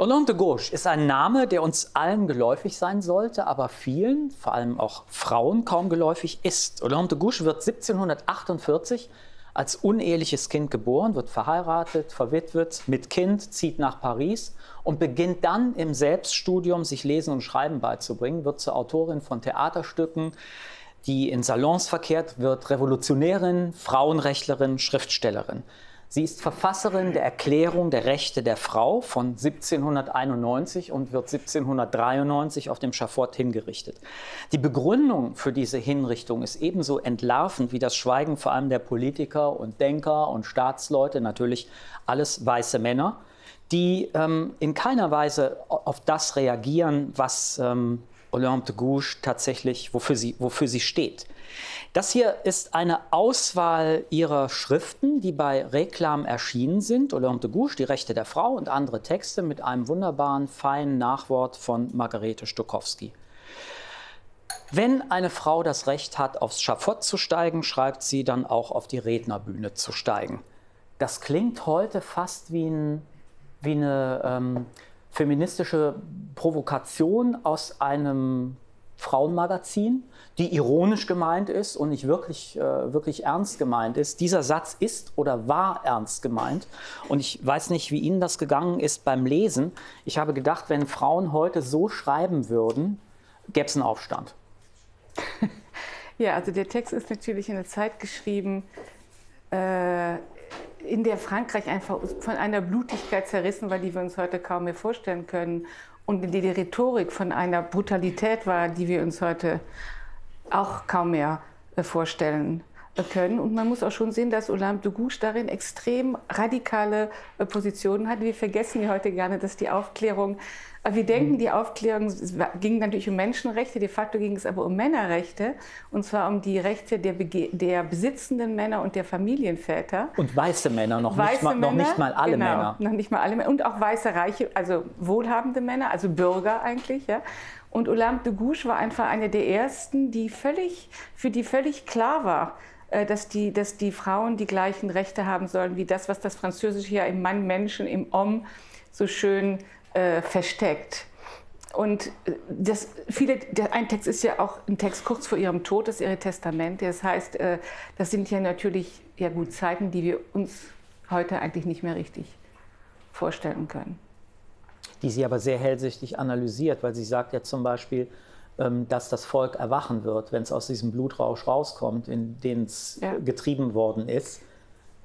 Hollande de Gauche ist ein Name, der uns allen geläufig sein sollte, aber vielen, vor allem auch Frauen, kaum geläufig ist. Hollande de Gauche wird 1748 als uneheliches Kind geboren, wird verheiratet, verwitwet, mit Kind, zieht nach Paris und beginnt dann im Selbststudium sich Lesen und Schreiben beizubringen, wird zur Autorin von Theaterstücken, die in Salons verkehrt, wird Revolutionärin, Frauenrechtlerin, Schriftstellerin. Sie ist Verfasserin der Erklärung der Rechte der Frau von 1791 und wird 1793 auf dem Schafott hingerichtet. Die Begründung für diese Hinrichtung ist ebenso entlarvend wie das Schweigen vor allem der Politiker und Denker und Staatsleute, natürlich alles weiße Männer, die ähm, in keiner Weise auf das reagieren, was ähm, Olympe de Gouges tatsächlich, wofür sie, wofür sie steht. Das hier ist eine Auswahl ihrer Schriften, die bei Reklam erschienen sind. Olympe de Gouges, Die Rechte der Frau und andere Texte mit einem wunderbaren, feinen Nachwort von Margarete Stokowski. Wenn eine Frau das Recht hat, aufs Schafott zu steigen, schreibt sie dann auch auf die Rednerbühne zu steigen. Das klingt heute fast wie, ein, wie eine ähm, feministische Provokation aus einem Frauenmagazin, die ironisch gemeint ist und nicht wirklich, äh, wirklich ernst gemeint ist. Dieser Satz ist oder war ernst gemeint. Und ich weiß nicht, wie Ihnen das gegangen ist beim Lesen. Ich habe gedacht, wenn Frauen heute so schreiben würden, gäbe es einen Aufstand. Ja, also der Text ist natürlich in einer Zeit geschrieben, äh, in der Frankreich einfach von einer Blutigkeit zerrissen war, die wir uns heute kaum mehr vorstellen können. Und der die Rhetorik von einer Brutalität war, die wir uns heute auch kaum mehr äh, vorstellen können. Und man muss auch schon sehen, dass Olympe de Gouges darin extrem radikale äh, Positionen hat. Wir vergessen ja heute gerne, dass die Aufklärung wir denken, mhm. die Aufklärung ging natürlich um Menschenrechte, de facto ging es aber um Männerrechte, und zwar um die Rechte der, der besitzenden Männer und der Familienväter. Und weiße Männer, noch, weiße nicht, mal, Männer, noch nicht mal alle genau, Männer. Noch nicht mal alle Männer. Und auch weiße, reiche, also wohlhabende Männer, also Bürger eigentlich. Ja. Und Olympe de Gouges war einfach eine der ersten, die völlig, für die völlig klar war, äh, dass die, dass die Frauen die gleichen Rechte haben sollen wie das, was das Französische ja im Mann, Menschen, im Om so schön äh, versteckt. Und äh, das, viele, der, ein Text ist ja auch ein Text kurz vor ihrem Tod, das ist ihr Testament. Das heißt, äh, das sind ja natürlich ja gut Zeiten, die wir uns heute eigentlich nicht mehr richtig vorstellen können. Die sie aber sehr hellsichtig analysiert, weil sie sagt ja zum Beispiel, dass das Volk erwachen wird, wenn es aus diesem Blutrausch rauskommt, in den es ja. getrieben worden ist.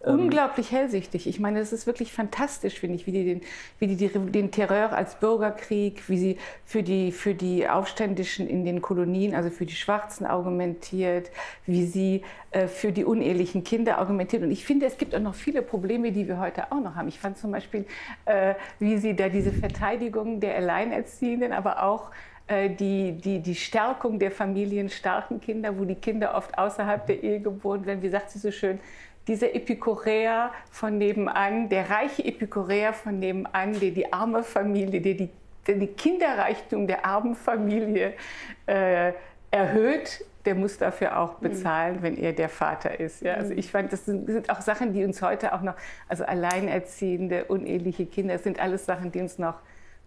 Ähm, Unglaublich hellsichtig. Ich meine, es ist wirklich fantastisch, finde ich, wie die, den, wie die, den Terror als Bürgerkrieg, wie sie für die, für die Aufständischen in den Kolonien, also für die Schwarzen argumentiert, wie sie äh, für die unehelichen Kinder argumentiert. Und ich finde, es gibt auch noch viele Probleme, die wir heute auch noch haben. Ich fand zum Beispiel, äh, wie sie da diese Verteidigung der Alleinerziehenden, aber auch die, die, die Stärkung der familienstarken Kinder, wo die Kinder oft außerhalb der Ehe geboren werden. Wie sagt sie so schön, dieser Epikureer von nebenan, der reiche Epikureer von nebenan, der die arme Familie, der die, der die Kinderreichtum der armen Familie äh, erhöht, der muss dafür auch mhm. bezahlen, wenn er der Vater ist. Ja, also mhm. ich fand, das sind, das sind, auch Sachen, die uns heute auch noch, also alleinerziehende, uneheliche Kinder, das sind alles Sachen, die uns noch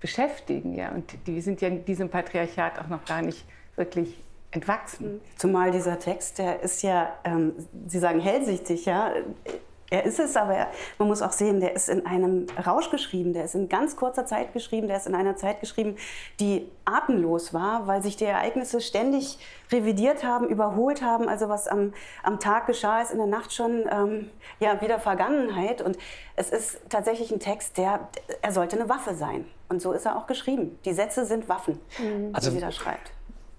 beschäftigen. Ja, und die sind ja diesem Patriarchat auch noch gar nicht wirklich entwachsen. Zumal dieser Text, der ist ja, ähm, Sie sagen hellsichtig, ja. Er ist es, aber man muss auch sehen, der ist in einem Rausch geschrieben, der ist in ganz kurzer Zeit geschrieben, der ist in einer Zeit geschrieben, die atemlos war, weil sich die Ereignisse ständig revidiert haben, überholt haben. Also was am, am Tag geschah, ist in der Nacht schon ähm, ja, wieder Vergangenheit. Und es ist tatsächlich ein Text, der, er sollte eine Waffe sein. Und so ist er auch geschrieben. Die Sätze sind Waffen, also, die sie da schreibt.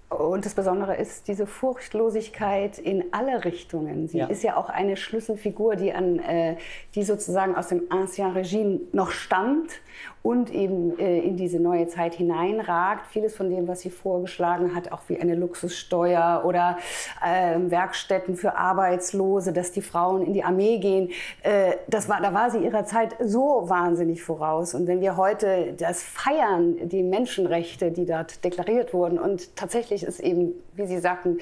Und das Besondere ist diese Furchtlosigkeit in alle Richtungen. Sie ja. ist ja auch eine Schlüsselfigur, die, an, äh, die sozusagen aus dem Ancien Regime noch stammt und eben äh, in diese neue Zeit hineinragt. Vieles von dem, was sie vorgeschlagen hat, auch wie eine Luxussteuer oder äh, Werkstätten für Arbeitslose, dass die Frauen in die Armee gehen, äh, das war, da war sie ihrer Zeit so wahnsinnig voraus. Und wenn wir heute das feiern, die Menschenrechte, die dort deklariert wurden, und tatsächlich ist eben, wie Sie sagten,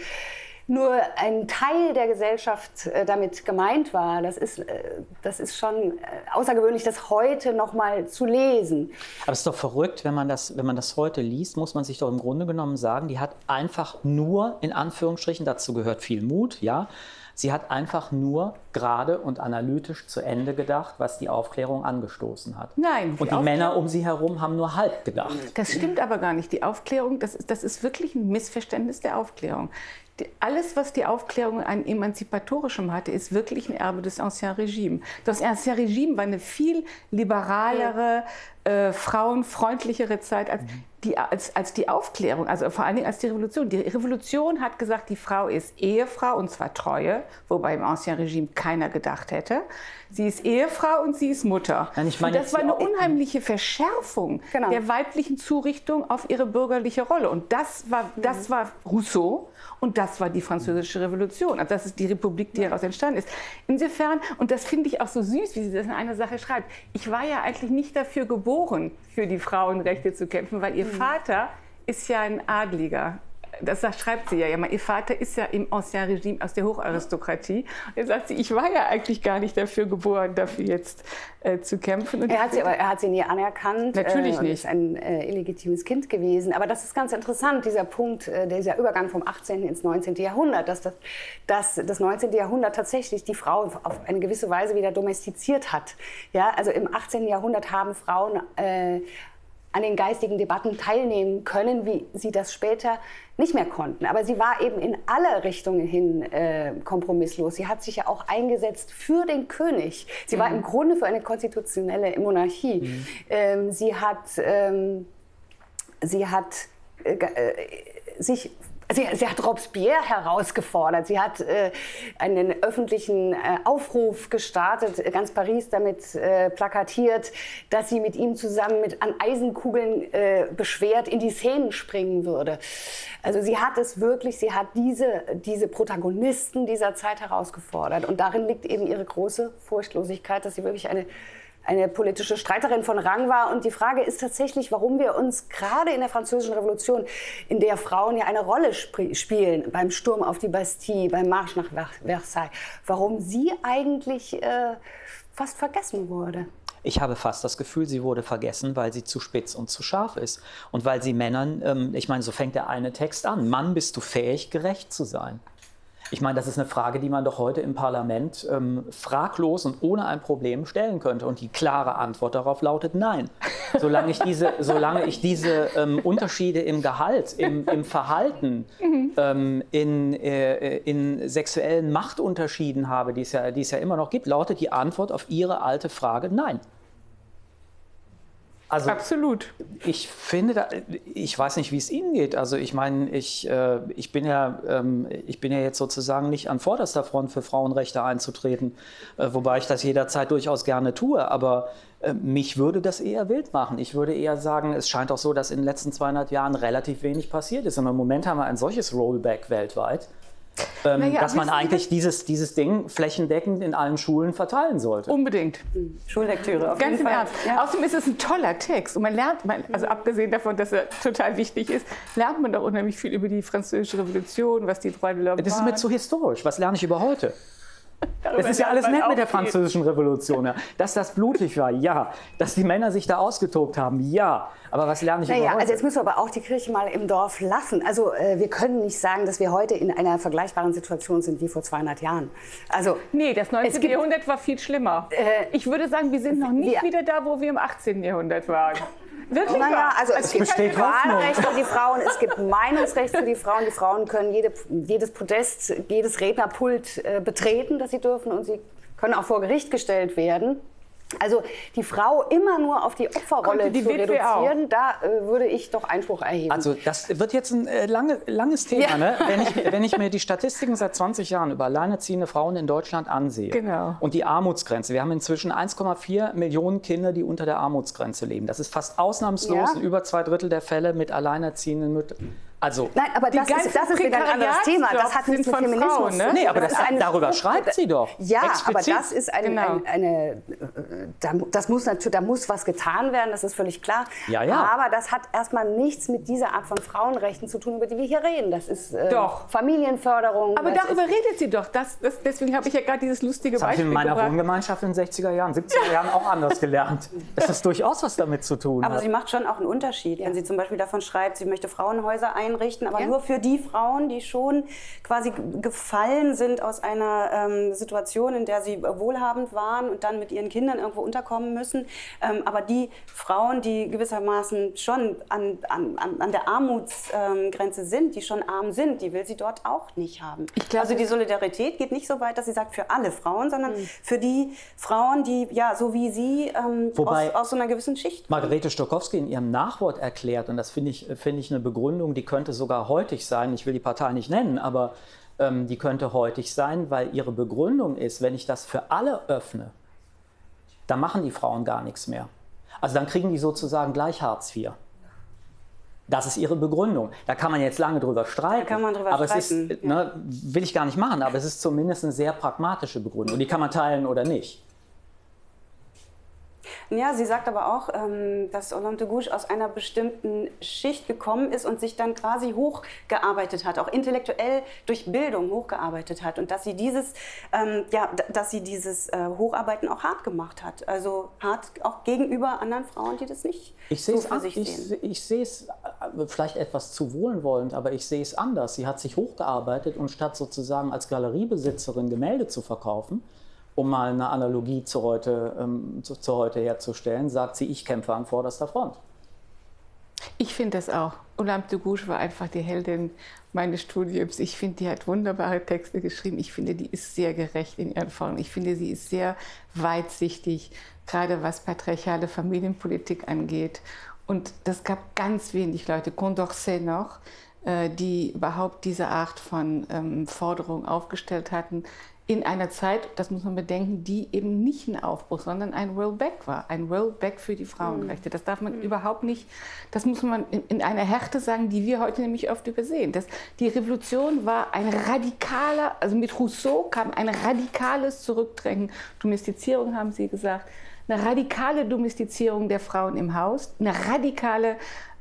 nur ein Teil der Gesellschaft äh, damit gemeint war. Das ist, äh, das ist schon äh, außergewöhnlich, das heute noch mal zu lesen. Aber es ist doch verrückt, wenn man, das, wenn man das heute liest, muss man sich doch im Grunde genommen sagen, die hat einfach nur, in Anführungsstrichen, dazu gehört viel Mut, ja, Sie hat einfach nur gerade und analytisch zu Ende gedacht, was die Aufklärung angestoßen hat. Nein. Die und die Männer um sie herum haben nur halb gedacht. Das stimmt aber gar nicht. Die Aufklärung, das ist, das ist wirklich ein Missverständnis der Aufklärung alles, was die Aufklärung an emanzipatorischem hatte, ist wirklich ein Erbe des Ancien Regime. Das Ancien Regime war eine viel liberalere, äh, frauenfreundlichere Zeit als die, als, als die Aufklärung, also vor allen Dingen als die Revolution. Die Revolution hat gesagt, die Frau ist Ehefrau und zwar Treue, wobei im Ancien Regime keiner gedacht hätte. Sie ist Ehefrau und sie ist Mutter. Nein, ich meine, und das war eine unheimliche Verschärfung genau. der weiblichen Zurichtung auf ihre bürgerliche Rolle. Und das war, das war Rousseau. Und das war die Französische Revolution. Also das ist die Republik, die daraus entstanden ist. Insofern, und das finde ich auch so süß, wie sie das in einer Sache schreibt, ich war ja eigentlich nicht dafür geboren, für die Frauenrechte zu kämpfen, weil ihr mhm. Vater ist ja ein Adliger das schreibt sie ja, ja, ihr Vater ist ja im Ancien Regime aus der Hocharistokratie. Und er sagt sie, ich war ja eigentlich gar nicht dafür geboren, dafür jetzt äh, zu kämpfen. Und er hat, sie, aber, er hat sie nie anerkannt. Natürlich äh, nicht. ist ein äh, illegitimes Kind gewesen. Aber das ist ganz interessant, dieser Punkt, äh, dieser Übergang vom 18. ins 19. Jahrhundert, dass das, dass das 19. Jahrhundert tatsächlich die Frau auf eine gewisse Weise wieder domestiziert hat. Ja, also im 18. Jahrhundert haben Frauen äh, an den geistigen Debatten teilnehmen können, wie sie das später nicht mehr konnten. Aber sie war eben in alle Richtungen hin äh, kompromisslos. Sie hat sich ja auch eingesetzt für den König. Sie mhm. war im Grunde für eine konstitutionelle Monarchie. Mhm. Ähm, sie hat, ähm, sie hat äh, äh sich Sie, sie, hat Robespierre herausgefordert. Sie hat äh, einen öffentlichen äh, Aufruf gestartet, ganz Paris damit äh, plakatiert, dass sie mit ihm zusammen mit an Eisenkugeln äh, beschwert in die Szenen springen würde. Also sie hat es wirklich, sie hat diese, diese Protagonisten dieser Zeit herausgefordert. Und darin liegt eben ihre große Furchtlosigkeit, dass sie wirklich eine eine politische Streiterin von Rang war. Und die Frage ist tatsächlich, warum wir uns gerade in der Französischen Revolution, in der Frauen ja eine Rolle sp spielen, beim Sturm auf die Bastille, beim Marsch nach Versailles, warum sie eigentlich äh, fast vergessen wurde. Ich habe fast das Gefühl, sie wurde vergessen, weil sie zu spitz und zu scharf ist. Und weil sie Männern, ähm, ich meine, so fängt der eine Text an, Mann, bist du fähig, gerecht zu sein? Ich meine, das ist eine Frage, die man doch heute im Parlament ähm, fraglos und ohne ein Problem stellen könnte. Und die klare Antwort darauf lautet Nein. Solange ich diese, solange ich diese ähm, Unterschiede im Gehalt, im, im Verhalten, mhm. ähm, in, äh, in sexuellen Machtunterschieden habe, die es, ja, die es ja immer noch gibt, lautet die Antwort auf Ihre alte Frage Nein. Also, Absolut. Ich finde, da, ich weiß nicht, wie es Ihnen geht. Also ich meine, ich, äh, ich, bin ja, ähm, ich bin ja jetzt sozusagen nicht an vorderster Front für Frauenrechte einzutreten, äh, wobei ich das jederzeit durchaus gerne tue. Aber äh, mich würde das eher wild machen. Ich würde eher sagen, es scheint auch so, dass in den letzten 200 Jahren relativ wenig passiert ist. Und im Moment haben wir ein solches Rollback weltweit ähm, naja, dass man eigentlich dieses, dieses Ding flächendeckend in allen Schulen verteilen sollte. Unbedingt. Schullektüre. Auf Ganz im Ernst. Ja. Außerdem ist es ein toller Text und man lernt, also abgesehen davon, dass er total wichtig ist, lernt man doch unheimlich viel über die Französische Revolution, was die Droit de l'Homme Das ist mir zu historisch. Was lerne ich über heute? Das ist ja alles nett mit der französischen Revolution. Ja. Dass das blutig war, ja. Dass die Männer sich da ausgetobt haben, ja. Aber was lerne ich naja, Also jetzt müssen wir aber auch die Kirche mal im Dorf lassen. Also äh, wir können nicht sagen, dass wir heute in einer vergleichbaren Situation sind wie vor 200 Jahren. Also nee, das 19. Gibt, Jahrhundert war viel schlimmer. Äh, ich würde sagen, wir sind noch nicht wir, wieder da, wo wir im 18. Jahrhundert waren. Wirklich naja, also es, es gibt Wahlrecht für die Frauen, es gibt Meinungsrecht für die Frauen. Die Frauen können jede, jedes Podest, jedes Rednerpult äh, betreten, das sie dürfen und sie können auch vor Gericht gestellt werden. Also die Frau immer nur auf die Opferrolle die zu Witwe reduzieren, auch. da äh, würde ich doch Einspruch erheben. Also das wird jetzt ein äh, lange, langes Thema, ja. ne? wenn, ich, wenn ich mir die Statistiken seit 20 Jahren über alleinerziehende Frauen in Deutschland ansehe genau. und die Armutsgrenze. Wir haben inzwischen 1,4 Millionen Kinder, die unter der Armutsgrenze leben. Das ist fast ausnahmslos ja. in über zwei Drittel der Fälle mit alleinerziehenden Müttern. Also, Nein, aber das ist, das ist wieder ein anderes Thema. Das hat nichts mit Feminismus. Frauen, ne? Nee, aber das, das eine, darüber schreibt sie doch. Ja, explizit. aber das ist eine, genau. eine, eine das muss natürlich, da muss was getan werden, das ist völlig klar. Ja, ja. Aber das hat erstmal nichts mit dieser Art von Frauenrechten zu tun, über die wir hier reden. Das ist äh, doch. Familienförderung. Aber darüber redet sie doch. Das, das, deswegen habe ich ja gerade dieses lustige das Beispiel ich in meiner gebracht. Wohngemeinschaft in den 60er Jahren, 70er Jahren auch anders gelernt. Es ist durchaus was damit zu tun. Aber hat. sie macht schon auch einen Unterschied, ja. wenn sie zum Beispiel davon schreibt, sie möchte Frauenhäuser einrichten, aber ja. nur für die Frauen, die schon quasi gefallen sind aus einer ähm, Situation, in der sie wohlhabend waren und dann mit ihren Kindern irgendwo unterkommen müssen. Ähm, aber die Frauen, die gewissermaßen schon an, an, an der Armutsgrenze ähm, sind, die schon arm sind, die will sie dort auch nicht haben. Glaub, also die Solidarität geht nicht so weit, dass sie sagt für alle Frauen, sondern mhm. für die Frauen, die ja so wie sie ähm, Wobei aus, aus so einer gewissen Schicht. Margarete Stokowski in ihrem Nachwort erklärt, und das finde ich, find ich eine Begründung, die könnte sogar heutig sein, ich will die Partei nicht nennen, aber ähm, die könnte heutig sein, weil ihre Begründung ist, wenn ich das für alle öffne, dann machen die Frauen gar nichts mehr. Also dann kriegen die sozusagen gleich Hartz IV. Das ist ihre Begründung. Da kann man jetzt lange drüber streiten. Da kann man drüber aber streiten. es ist, ne, will ich gar nicht machen, aber es ist zumindest eine sehr pragmatische Begründung. Die kann man teilen oder nicht. Ja, sie sagt aber auch, ähm, dass Olympe de Gouges aus einer bestimmten Schicht gekommen ist und sich dann quasi hochgearbeitet hat, auch intellektuell durch Bildung hochgearbeitet hat und dass sie dieses, ähm, ja, dass sie dieses äh, Hocharbeiten auch hart gemacht hat. Also hart auch gegenüber anderen Frauen, die das nicht ich so für sich ich, sehen. Ich sehe es äh, vielleicht etwas zu wohlwollend, aber ich sehe es anders. Sie hat sich hochgearbeitet und statt sozusagen als Galeriebesitzerin Gemälde zu verkaufen, um mal eine Analogie zu heute, ähm, zu, zu, heute herzustellen, sagt sie, ich kämpfe an vorderster Front. Ich finde das auch. De Gouges war einfach die Heldin meines Studiums. Ich finde, die hat wunderbare Texte geschrieben. Ich finde, die ist sehr gerecht in ihren Formen. Ich finde, sie ist sehr weitsichtig, gerade was patriarchale Familienpolitik angeht. Und das gab ganz wenig Leute, Condorcet noch, äh, die überhaupt diese Art von ähm, Forderung aufgestellt hatten in einer Zeit, das muss man bedenken, die eben nicht ein Aufbruch, sondern ein Rollback war. Ein Rollback für die Frauenrechte. Das darf man mhm. überhaupt nicht, das muss man in, in, einer Härte sagen, die wir heute nämlich oft übersehen. Das, die Revolution war ein radikaler, also mit Rousseau kam ein radikales Zurückdrängen. Domestizierung haben Sie gesagt. Eine radikale Domestizierung der Frauen im Haus, eine radikale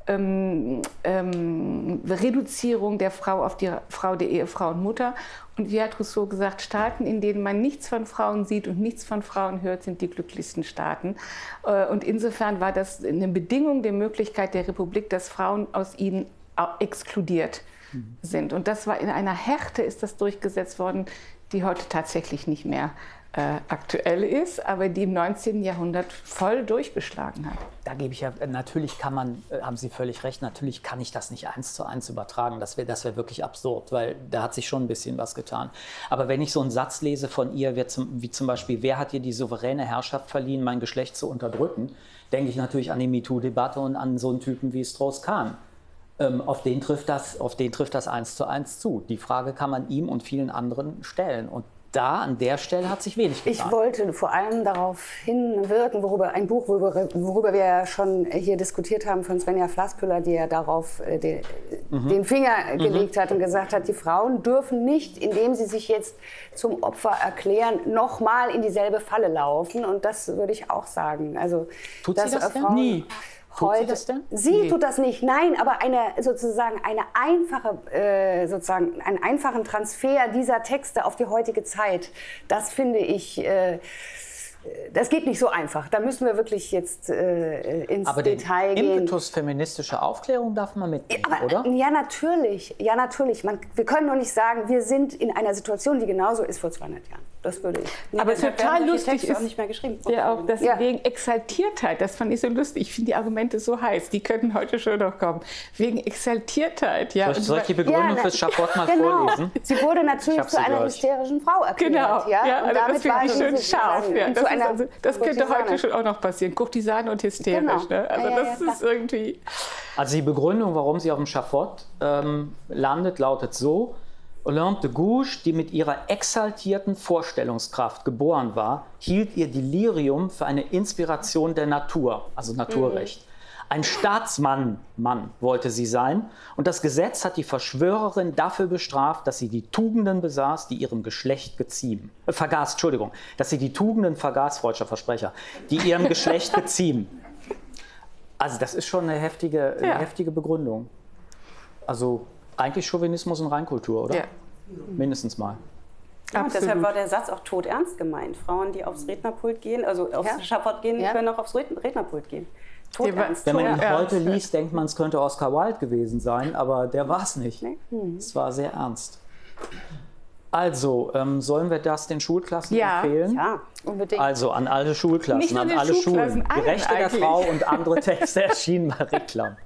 ähm, ähm, Reduzierung der Frau auf die Frau der Ehefrau und Mutter. Und wie hat Rousseau gesagt, Staaten, in denen man nichts von Frauen sieht und nichts von Frauen hört, sind die glücklichsten Staaten. Äh, und insofern war das eine Bedingung der Möglichkeit der Republik, dass Frauen aus ihnen exkludiert mhm. sind. Und das war in einer Härte ist das durchgesetzt worden, die heute tatsächlich nicht mehr äh, aktuell ist, aber die im 19. Jahrhundert voll durchgeschlagen hat. Da gebe ich ja, natürlich kann man, äh, haben Sie völlig recht, natürlich kann ich das nicht eins zu eins übertragen. Das wäre das wär wirklich absurd, weil da hat sich schon ein bisschen was getan. Aber wenn ich so einen Satz lese von ihr, wie zum, Beispiel, wer hat ihr die souveräne Herrschaft verliehen, mein Geschlecht zu unterdrücken, denke ich natürlich an die MeToo-Debatte und an so einen Typen wie Strauss-Kahn. Ähm, auf, den trifft das, auf den trifft das eins zu eins zu. Die Frage kann man ihm und vielen anderen stellen. Und da an der Stelle hat sich wenig getan. Ich wollte vor allem darauf hinwirken, worüber ein Buch, worüber, worüber wir ja schon hier diskutiert haben von Svenja Flasspüller, die ja darauf äh, den, mhm. den, Finger mhm. gelegt hat und gesagt hat, die Frauen dürfen nicht, indem sie sich jetzt zum Opfer erklären, nochmal in dieselbe Falle laufen. Und das würde ich auch sagen. Also, Tut dass sie das Frauen, Nie. Tut heute, sie das denn? Sie nee. tut das nicht, nein, aber eine sozusagen eine einfache, äh, sozusagen einen einfachen Transfer dieser Texte auf die heutige Zeit, das finde ich. Äh, das geht nicht so einfach. Da müssen wir wirklich jetzt äh, ins aber Detail den gehen. Impetus feministische Aufklärung darf man mitnehmen, aber, oder? Ja, natürlich. Ja, natürlich. Man, wir können nur nicht sagen, wir sind in einer Situation, die genauso ist vor 200 Jahren. Das würde ich. Nee, aber total lustig ist auch nicht mehr geschrieben. Ja, auch das ja. wegen Exaltiertheit. Das fand ich so lustig. Ich finde die Argumente so heiß. Die könnten heute schon noch kommen. Wegen Exaltiertheit. Ja. Soll ich, soll ich die Begründung ja, fürs Schafott mal genau. vorlesen? Sie wurde natürlich zu einer gleich. hysterischen Frau erklärt. Genau. Ja, ja also das finde ich schön scharf. Ja, das, also, das könnte heute schon auch noch passieren. Kurtisane und hysterisch. Genau. Ne? Also das ist irgendwie. Also die Begründung, warum sie auf dem Schafott ähm, landet, lautet so. Olympe de Gouges, die mit ihrer exaltierten Vorstellungskraft geboren war, hielt ihr Delirium für eine Inspiration der Natur, also Naturrecht. Mhm. Ein Staatsmann, Mann wollte sie sein. Und das Gesetz hat die Verschwörerin dafür bestraft, dass sie die Tugenden besaß, die ihrem Geschlecht geziehen. Äh, vergaß, Entschuldigung, dass sie die Tugenden vergaß, freudscher Versprecher, die ihrem Geschlecht geziehen. Also das ist schon eine heftige, eine heftige Begründung. Also eigentlich Chauvinismus und Reinkultur, oder? Ja. Mindestens mal. Ja, und deshalb war der Satz auch todernst gemeint. Frauen, die aufs Rednerpult gehen, also aufs Ja. Schafott gehen, Ja. können auch aufs Red- Rednerpult gehen. Todernst. Wenn man ihn heute liest, denkt man, es könnte Oscar Wilde gewesen sein, aber der war es nicht. Nee. Es war sehr ernst. Also, ähm, sollen wir das den Schulklassen Ja. empfehlen? Ja, Unbedingt. Also an alle Schulklassen, an alle Schulklassen, Schulen. Die allen Rechte der. Frau und andere Texte erschienen bei Reklam.